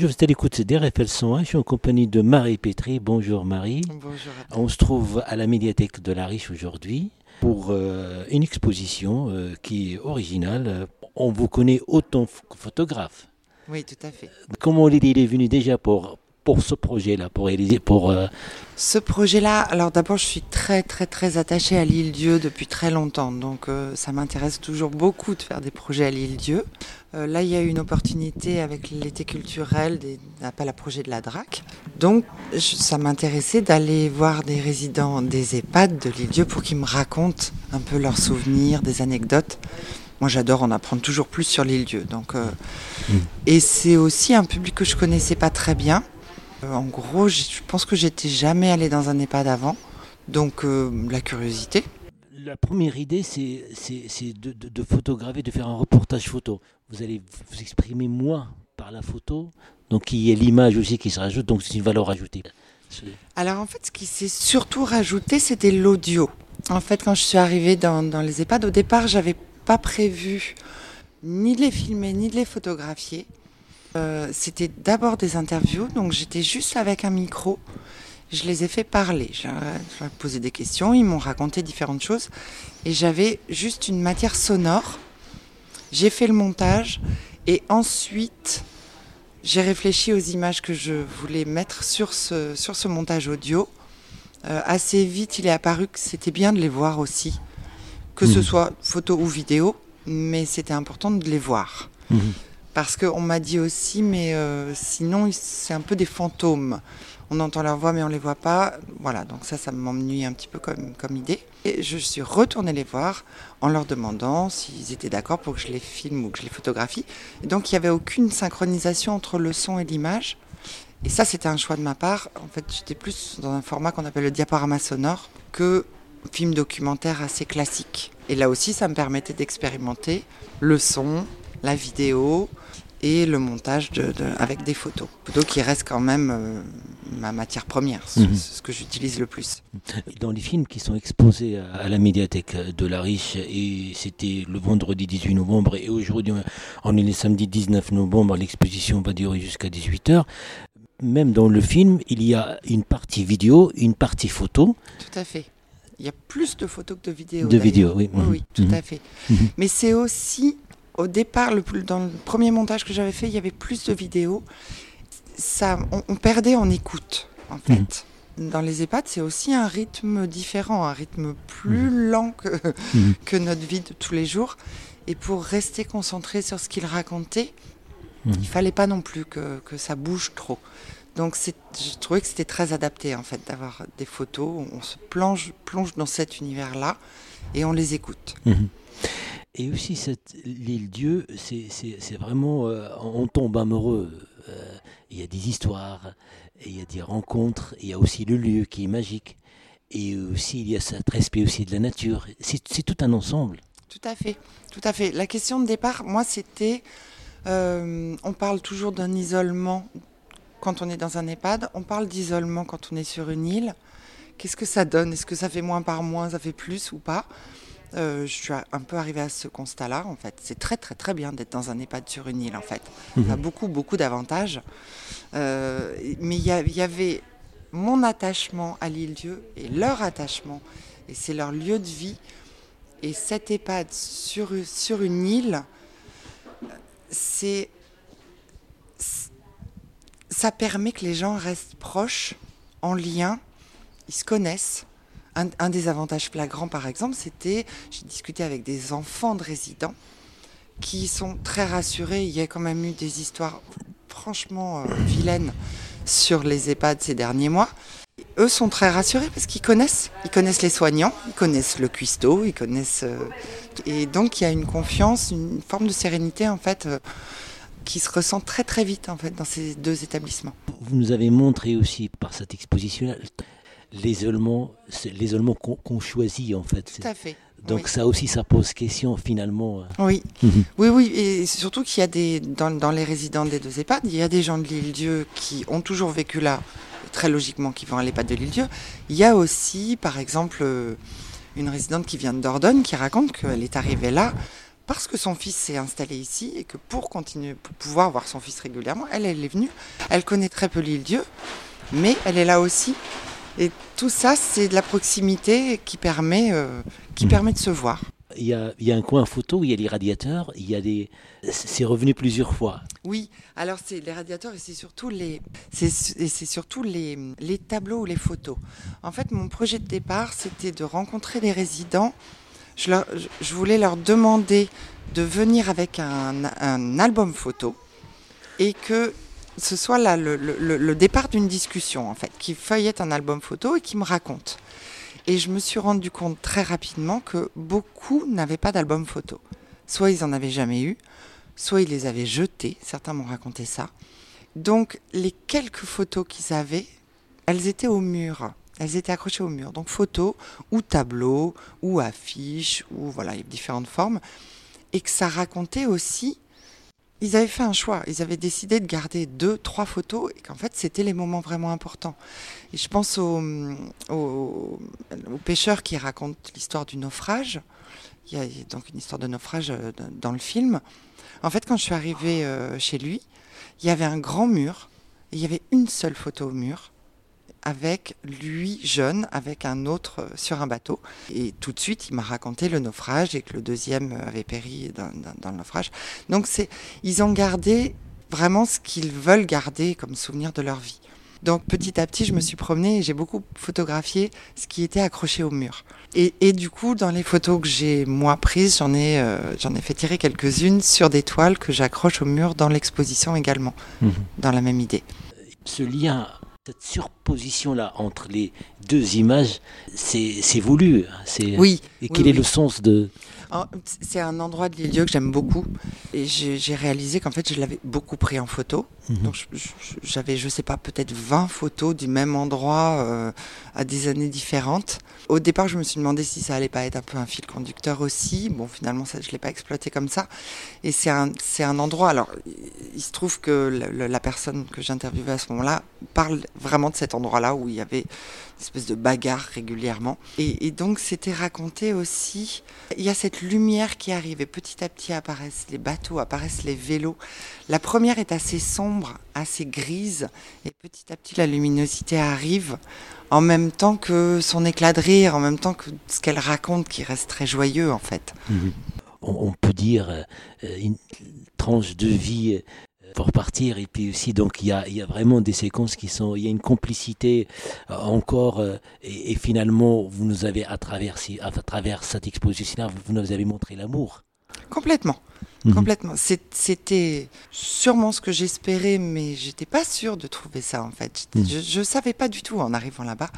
Je vous à l'écoute d'RFL 101. Je suis en compagnie de Marie Pétry. Bonjour Marie. Bonjour. On se trouve à la médiathèque de la Riche aujourd'hui pour euh, une exposition euh, qui est originale. On vous connaît autant que photographe. Oui, tout à fait. Comment l'idée est venue déjà pour, pour ce projet-là, pour réaliser, pour... euh, Ce projet-là, alors d'abord, je suis très très très attachée à l'île Dieu depuis très longtemps, donc euh, ça m'intéresse toujours beaucoup de faire des projets à l'île Dieu. Euh, là, il y a eu une opportunité avec l'été culturel des appels à projet de la DRAC, donc je- ça m'intéressait d'aller voir des résidents des EHPAD de l'île Dieu pour qu'ils me racontent un peu leurs souvenirs, des anecdotes. Moi, j'adore en apprendre toujours plus sur l'île Dieu, donc euh, et c'est aussi un public que je connaissais pas très bien. Euh, en gros, je pense que j'étais jamais allée dans un EHPAD avant, donc euh, la curiosité. La première idée, c'est de, de- de photographier, de faire un reportage photo. Vous allez vous exprimer moins par la photo, donc il y a l'image aussi qui se rajoute, donc c'est une valeur ajoutée. Alors en fait, ce qui s'est surtout rajouté, c'était l'audio. En fait, quand je suis arrivée dans, dans les EHPAD, au départ, j'avais pas prévu ni de les filmer, ni de les photographier. Euh, c'était d'abord des interviews, donc j'étais juste avec un micro. Je les ai fait parler. Je leur ai- posé des questions, ils m'ont raconté différentes choses. Et j'avais juste une matière sonore. J'ai fait le montage et ensuite j'ai réfléchi aux images que je voulais mettre sur ce, sur ce montage audio. Euh, assez vite, il est apparu que c'était bien de les voir aussi, que ce Mhm. soit photo ou vidéo, mais c'était important de les voir. Mhm. Parce qu'on m'a dit aussi, mais euh, sinon, c'est un peu des fantômes. On entend leur voix, mais on les voit pas. Voilà, donc ça, ça m'ennuie un petit peu comme, comme idée. Et je suis retournée les voir en leur demandant s'ils étaient d'accord pour que je les filme ou que je les photographie. Et donc, il n'y avait aucune synchronisation entre le son et l'image. Et ça, c'était un choix de ma part. En fait, j'étais plus dans un format qu'on appelle le diaporama sonore que film documentaire assez classique. Et là aussi, ça me permettait d'expérimenter le son, la vidéo et le montage de, de- avec des photos. Photos qui restent quand même euh, ma matière première, ce, Mhm. ce que j'utilise le plus. Dans les films qui sont exposés à la médiathèque de la Riche, et c'était le vendredi 18 novembre, et aujourd'hui on est le samedi 19 novembre, l'exposition va durer jusqu'à 18h. Même dans le film, il y a une partie vidéo, une partie photo. Tout à fait. Il y a plus de photos que de vidéos. De vidéos, oui. Oui, oui, tout Mhm. à fait. Mhm. Mais c'est aussi, au départ, le dans le premier montage que j'avais fait, il y avait plus de vidéos. Ça, on, on perdait en écoute, en fait. Dans les EHPAD, c'est aussi un rythme différent, un rythme plus lent que, Mhm. que notre vie de tous les jours. Et pour rester concentré sur ce qu'il racontait, il fallait pas non plus que, que ça bouge trop. Donc je trouvais que c'était très adapté en fait d'avoir des photos, on se plonge, plonge dans cet univers-là et on les écoute. Et aussi, l'île Dieu, c'est, vraiment, euh, on tombe amoureux. Euh, Il y a des histoires, il y a des rencontres, il y a aussi le lieu qui est magique. Et aussi, il y a cet respect aussi de la nature. C'est, c'est tout un ensemble. Tout à fait, tout à fait. La question de départ, moi, c'était, euh, on parle toujours d'un isolement quand on est dans un EHPAD, on parle d'isolement quand on est sur une île. Qu'est-ce que ça donne? Est-ce que ça fait moins par moins, ça fait plus ou pas? Euh, Je suis un peu arrivée à ce constat-là, en fait. C'est très, très, très bien d'être dans un EHPAD sur une île, en fait. Ça a beaucoup, beaucoup d'avantages. Euh, mais il y, avait mon attachement à l'île Dieu et leur attachement, et c'est leur lieu de vie. Et cet EHPAD sur, sur une île, c'est- ça permet que les gens restent proches, en lien, ils se connaissent. Un, des avantages flagrants, par exemple, c'était, j'ai discuté avec des enfants de résidents qui sont très rassurés. Il y a quand même eu des histoires franchement euh, vilaines sur les EHPAD ces derniers mois. Eux sont très rassurés parce qu'ils connaissent, ils connaissent les soignants, ils connaissent le cuistot, ils connaissent euh, et donc il y a une confiance, une forme de sérénité en fait euh, qui se ressent très très vite en fait dans ces deux établissements. Vous nous avez montré aussi par cette exposition l'isolement, l'isolement qu'on, choisit en fait. Tout à fait. Donc oui. ça aussi, ça pose question finalement. Oui, Mhm. oui, oui, et surtout qu'il y a des dans, dans les résidents des deux EHPAD, il y a des gens de l'île Dieu qui ont toujours vécu là, très logiquement, qui vont à l'EHPAD de l'île Dieu. Il y a aussi, par exemple, euh, une résidente qui vient de Dordogne qui raconte qu'elle est arrivée là parce que son fils s'est installé ici et que pour continuer, pour pouvoir voir son fils régulièrement, elle, elle est venue. Elle connaît très peu l'île Dieu, mais elle est là aussi. Et tout ça, c'est de la proximité qui permet, euh, qui Mhm. permet de se voir. Il y, a, il y a un coin photo où il y a les radiateurs, il y a des... C'est revenu plusieurs fois. Oui, alors c'est les radiateurs et c'est surtout les, c'est surtout les, les tableaux ou les photos. En fait, mon projet de départ, c'était de rencontrer des résidents. Je, leur- je- je voulais leur demander de venir avec un, un album photo et que ce soit là le, départ d'une discussion, en fait, qui feuillette un album photo et qui me raconte. Et je me suis rendu compte très rapidement que beaucoup n'avaient pas d'album photo. Soit ils en avaient jamais eu, soit ils les avaient jetés, certains m'ont raconté ça. Donc les quelques photos qu'ils avaient, elles étaient au mur, elles étaient accrochées au mur. Donc photos ou tableaux ou affiches ou voilà, il y a différentes formes. Et que ça racontait aussi, ils avaient fait un choix, ils avaient décidé de garder deux, trois photos et qu'en fait c'était les moments vraiment importants. Et je pense aux, aux, aux pêcheurs qui racontent l'histoire du naufrage. Il y a donc une histoire de naufrage euh, dans le film. En fait, quand je suis arrivée euh, chez lui, il y avait un grand mur, et il y avait une seule photo au mur, avec lui jeune, avec un autre euh, sur un bateau. Et tout de suite, il m'a raconté le naufrage et que le deuxième avait péri dans, dans- dans le naufrage. Donc, c'est, ils ont gardé vraiment ce qu'ils veulent garder comme souvenir de leur vie. Donc, petit à petit, je me suis promenée et j'ai beaucoup photographié ce qui était accroché au mur. Et, et du coup, dans les photos que j'ai moi prises, j'en ai, euh, j'en ai fait tirer quelques-unes sur des toiles que j'accroche au mur dans l'exposition également, dans la même idée. Ce lien, cette surposition-là entre les deux images, c'est voulu. hein, c'est- Oui. Et oui, quel est oui. le sens de... C'est un endroit de l'île Dieu que j'aime beaucoup. Et j'ai réalisé qu'en fait, je l'avais beaucoup pris en photo. Mhm. Donc, j'avais, je sais pas, peut-être 20 photos du même endroit euh, à des années différentes. Au départ, je me suis demandé si ça allait pas être un peu un fil conducteur aussi. Bon, finalement, ça, je l'ai pas exploité comme ça. Et c'est un, un endroit. Alors, il se trouve que la personne que j'interviewais à ce moment-là parle vraiment de cet endroit-là où il y avait une espèce de bagarre régulièrement. Et, et donc, c'était raconté aussi. Il y a cette lumière qui arrive et petit à petit apparaissent les bateaux, apparaissent les vélos. La première est assez sombre, assez grise, et petit à petit la luminosité arrive en même temps que son éclat de rire, en même temps que ce qu'elle raconte qui reste très joyeux en fait. on, on peut dire euh, une tranche de vie pour partir et puis aussi donc il y a, y a vraiment des séquences qui sont il y a une complicité euh, encore euh, et, et finalement vous nous avez à travers à travers cette exposition vous, vous nous avez montré l'amour Complètement. Mhm. Complètement. C'était sûrement ce que j'espérais, mais j'étais pas sûre de trouver ça en fait. Mhm. Je, je savais pas du tout en arrivant là-bas.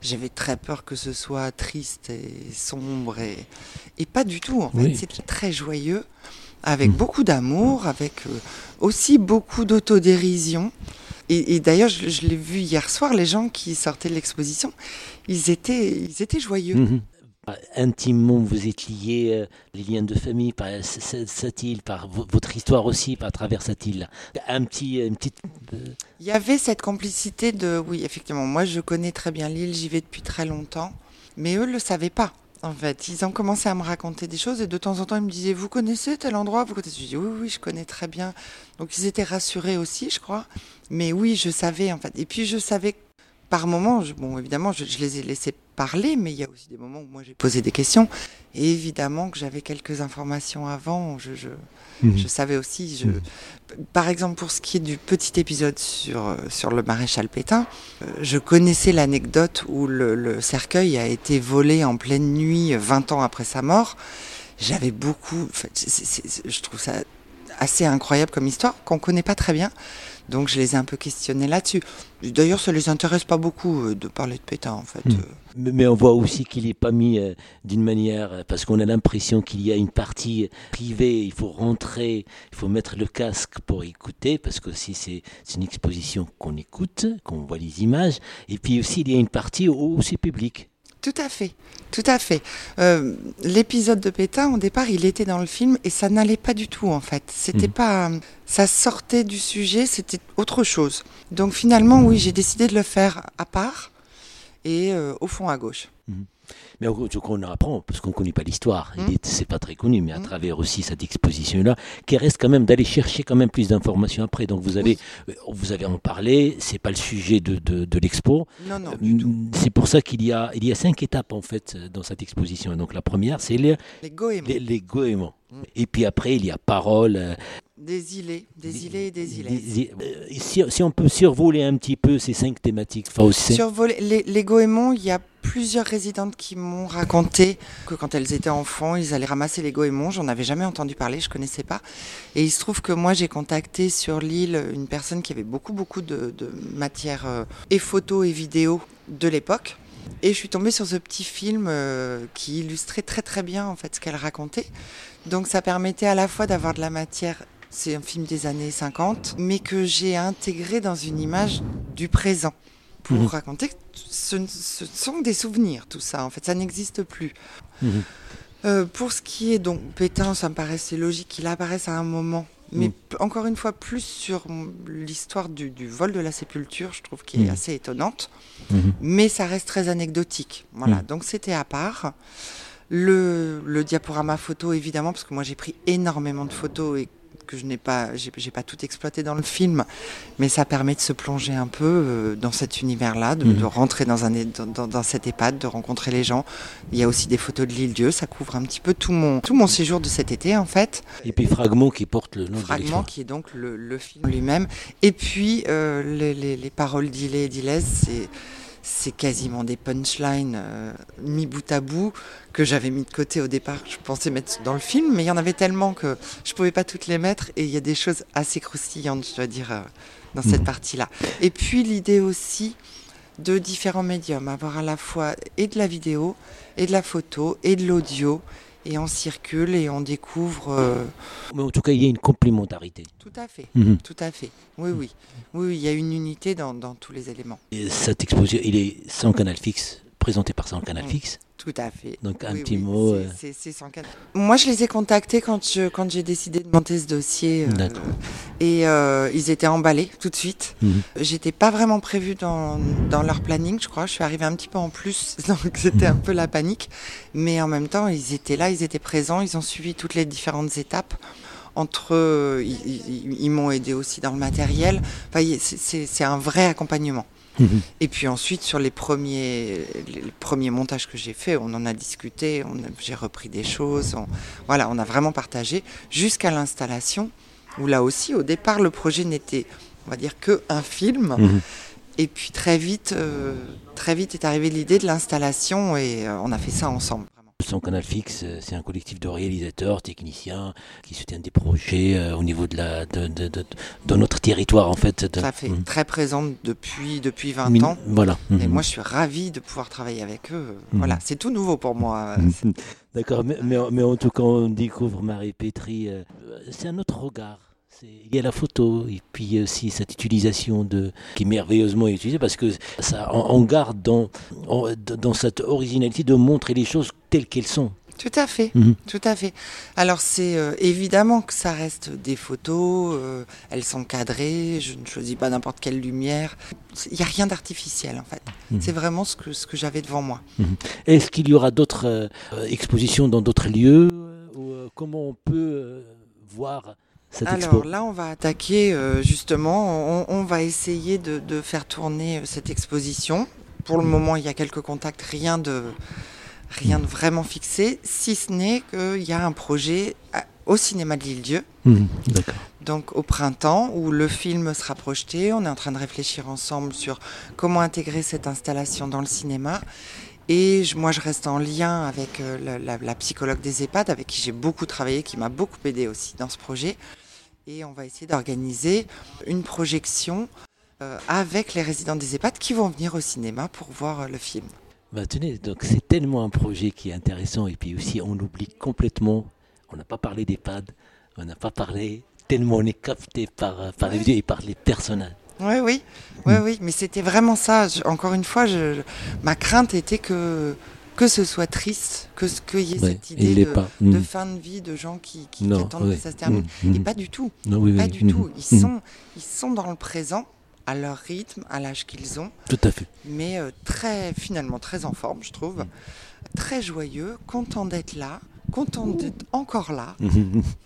J'avais très peur que ce soit triste et sombre et, et pas du tout en fait. Oui. C'était très joyeux, avec Mhm. beaucoup d'amour, avec euh, aussi beaucoup d'autodérision. Et, et d'ailleurs, je, je l'ai vu hier soir, les gens qui sortaient de l'exposition, ils étaient, ils étaient joyeux. Mhm. Intimement, vous êtes liés, euh, les liens de famille, par cette île, par vo- votre histoire aussi, par travers cette île. Un petit, une petite. euh, Il y avait cette complicité de, oui, effectivement, moi je connais très bien l'île, j'y vais depuis très longtemps, mais eux ne le savaient pas. En fait, ils ont commencé à me raconter des choses et de temps en temps ils me disaient, vous connaissez tel endroit, vous connaissez? Je dis oui, oui, je connais très bien. Donc ils étaient rassurés aussi, je crois. Mais oui, je savais en fait. Et puis je savais par moments, bon, évidemment, je les ai laissés parler, mais il y a aussi des moments où moi j'ai posé des questions. Et évidemment que j'avais quelques informations avant. Je, je, je savais aussi. Je... Mhm. Par exemple, pour ce qui est du petit épisode sur, sur le maréchal Pétain, euh, je connaissais l'anecdote où le, le cercueil a été volé en pleine nuit, euh, 20 ans après sa mort. J'avais beaucoup. je trouve ça assez incroyable comme histoire qu'on connaît pas très bien. Donc je les ai un peu questionnés là-dessus. D'ailleurs, ça les intéresse pas beaucoup euh, de parler de Pétain, en fait. Mhm. Euh, Mais mais on voit aussi qu'il n'est pas mis euh, d'une manière, parce qu'on a l'impression qu'il y a une partie privée, il faut rentrer, il faut mettre le casque pour écouter, parce que si c'est c'est une exposition qu'on écoute, qu'on voit les images, et puis aussi il y a une partie où c'est public. Tout à fait, tout à fait. Euh, L'épisode de Pétain, au départ, il était dans le film et ça n'allait pas du tout en fait. C'était Mhm. pas, ça sortait du sujet, c'était autre chose. Donc finalement, oui, j'ai décidé de le faire à part et euh, au fond à gauche. Mais on, on apprend, parce qu'on ne connaît pas l'histoire, Mm. c'est pas très connu, mais à Mm. travers aussi cette exposition-là, qui reste quand même d'aller chercher quand même plus d'informations après. Donc vous allez, euh, vous avez en parlé, c'est pas le sujet de, de, de l'expo. Non, non. Mm, C'est pour ça qu'il y a, il y a cinq étapes en fait dans cette exposition. Donc la première, c'est les, Les goémons. les, les goémons. Mm. Et puis après, il y a parole. euh, Des îlets, des îlets et des îlets. des- euh, si, si on peut survoler un petit peu ces cinq thématiques, enfin, Survoler les, les goémons, il y a plusieurs résidentes qui m'ont raconté que quand elles étaient enfants, ils allaient ramasser les goémons. J'en avais jamais entendu parler, je connaissais pas. Et il se trouve que moi, j'ai contacté sur l'île une personne qui avait beaucoup, beaucoup de, de matières euh, et photos et vidéos de l'époque. Et je suis tombée sur ce petit film euh, qui illustrait très très bien en fait ce qu'elle racontait. Donc ça permettait à la fois d'avoir de la matière, c'est un film des années 50, mais que j'ai intégré dans une image du présent pour Mhm. raconter que ce, ce sont des souvenirs tout ça en fait, ça n'existe plus. Mhm. Euh, pour ce qui est donc Pétain, ça me paraissait logique qu'il apparaisse à un moment. Mais p- encore une fois, plus sur l'histoire du, du vol de la sépulture, je trouve qu'il est assez étonnante Mhm. mais ça reste très anecdotique. Voilà, donc c'était à part. Le, le diaporama photo, évidemment, parce que moi j'ai pris énormément de photos et que je n'ai pas, j'ai pas tout exploité dans le film, mais ça permet de se plonger un peu euh, dans cet univers-là, de, Mhm. de rentrer dans, un, dans, cette EHPAD, de rencontrer les gens. Il y a aussi des photos de l'île Dieu, ça couvre un petit peu tout mon, tout mon séjour de cet été en fait. Et puis fragment qui porte le nom Fragment qui est donc le, le film lui-même. Et puis euh, les, les- les paroles d'Ilé et d'Ilès, c'est c'est quasiment des punchlines euh, mis bout à bout que j'avais mis de côté au départ. que Je pensais mettre dans le film, mais il y en avait tellement que je pouvais pas toutes les mettre. Et il y a des choses assez croustillantes, je dois dire, euh, dans cette Mhm. partie-là. Et puis l'idée aussi de différents médiums, avoir à la fois et de la vidéo, et de la photo, et de l'audio. Et on circule et on découvre. euh, Mais en tout cas, il y a une complémentarité. tout à fait. Mhm. Tout à fait. Oui, oui. Oui, oui, il y a une unité dans, dans tous les éléments. Et cette exposition, il est sans canal fixe, présenté par sans canal Mm. fixe. Tout à fait. Donc un Oui, petit oui, mot. c'est- euh, c'est- c'est cadre. Moi, je les ai contactés quand je quand j'ai décidé de monter ce dossier. euh, D'accord. et euh, ils étaient emballés tout de suite. mhm. J'étais pas vraiment prévue dans, dans leur planning, je crois. Je suis arrivée un petit peu en plus, donc c'était un peu la panique. Mais en même temps, ils étaient là, ils étaient présents, ils ont suivi toutes les différentes étapes. Entre eux, ils, ils- ils m'ont aidé aussi dans le matériel. Enfin, c'est c'est un vrai accompagnement. Et puis ensuite, sur les premiers, les premiers montages que j'ai faits, on en a discuté, j'ai repris des choses. on- voilà, on a vraiment partagé jusqu'à l'installation, où là aussi, au départ, le projet n'était, on va dire, que un film. Mhm. Et puis très vite, euh, très vite est arrivée l'idée de l'installation et euh, on a fait ça ensemble. Sans canal fixe, euh, c'est un collectif de réalisateurs, techniciens qui soutiennent des projets euh, au niveau de, la, de, de, de, de notre territoire en fait. De, à fait, Mhm. très présente depuis, depuis 20 Min- ans. Voilà. Et Mhm. moi, je suis ravie de pouvoir travailler avec eux. Mhm. Voilà, c'est tout nouveau pour moi. Mhm. D'accord, mais, mais, mais en tout cas, on découvre Marie Pétri. euh, c'est un autre regard. Il y a la photo et puis aussi cette utilisation de qui est merveilleusement utilisée parce que ça on, on garde dans dans cette originalité de montrer les choses telles qu'elles sont. Tout à fait, Mhm. tout à fait. Alors c'est euh, évidemment que ça reste des photos, euh, elles sont cadrées, je ne choisis pas n'importe quelle lumière. Il n'y a rien d'artificiel en fait. Mhm. C'est vraiment ce que, ce que j'avais devant moi. Est-ce qu'il y aura d'autres euh, expositions dans d'autres lieux ou, Comment on peut voir cette Alors expo? là, on va attaquer justement, on, on va essayer de, de faire tourner cette exposition. Pour le moment, il y a quelques contacts, rien de, rien de vraiment fixé, si ce n'est qu'il y a un projet à- au cinéma de l'île-Dieu. D'accord. donc au printemps où le film sera projeté. On est en train de réfléchir ensemble sur comment intégrer cette installation dans le cinéma. Et je- moi, je reste en lien avec euh, la, la- la psychologue des EHPAD, avec qui j'ai beaucoup travaillé, qui m'a beaucoup aidé aussi dans ce projet. Et on va essayer d'organiser une projection euh, avec les résidents des EHPAD qui vont venir au cinéma pour voir euh, le film. Bah, tenez, donc c'est tellement un projet qui est intéressant et puis aussi on oublie complètement, on n'a pas parlé des pads, on n'a pas parlé, tellement on est capté par, par les vidéos et par les personnages. Oui, oui, oui, oui, mais c'était vraiment ça. Je- encore une fois, je, je- ma crainte était que, que ce soit triste, que ce- qu'il y ait Ouais, cette idée de, Mm. fin de vie de gens qui, qui- attendent ouais. que ça se termine. Mm, Et pas du tout, Non, oui, pas oui. du tout. Ils mm. sont, ils sont dans le présent à leur rythme, à l'âge qu'ils ont, Tout à fait. mais euh, très finalement très en forme, je trouve, Mm. très joyeux, content d'être là, content d'être encore là.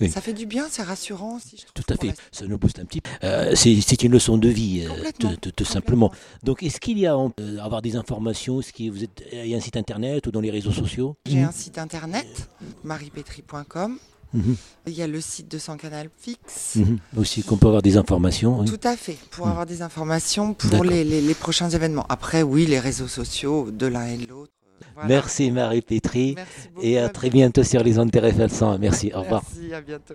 Oui. Ça fait du bien, c'est rassurant aussi. Je trouve, Tout à fait, la- ça nous booste un petit peu. Euh, c'est une leçon de vie, euh, tout, tout- tout complètement. simplement. Donc, est-ce qu'il y a euh, avoir des informations Est-ce que vous êtes, il y a un site internet ou dans les réseaux sociaux? J'ai un site internet, mariepétry.com. Mhm, Il y a le site de San Canal Fix. mhm. Aussi qu'on peut avoir des informations. oui. Tout à fait, pour Mm. avoir des informations pour les, les- les prochains événements. Après, oui, les réseaux sociaux de l'un et de l'autre. voilà. Merci Merci beaucoup. et à très bientôt sur les ondes de RFL 100. Merci, au revoir. Merci, à bientôt.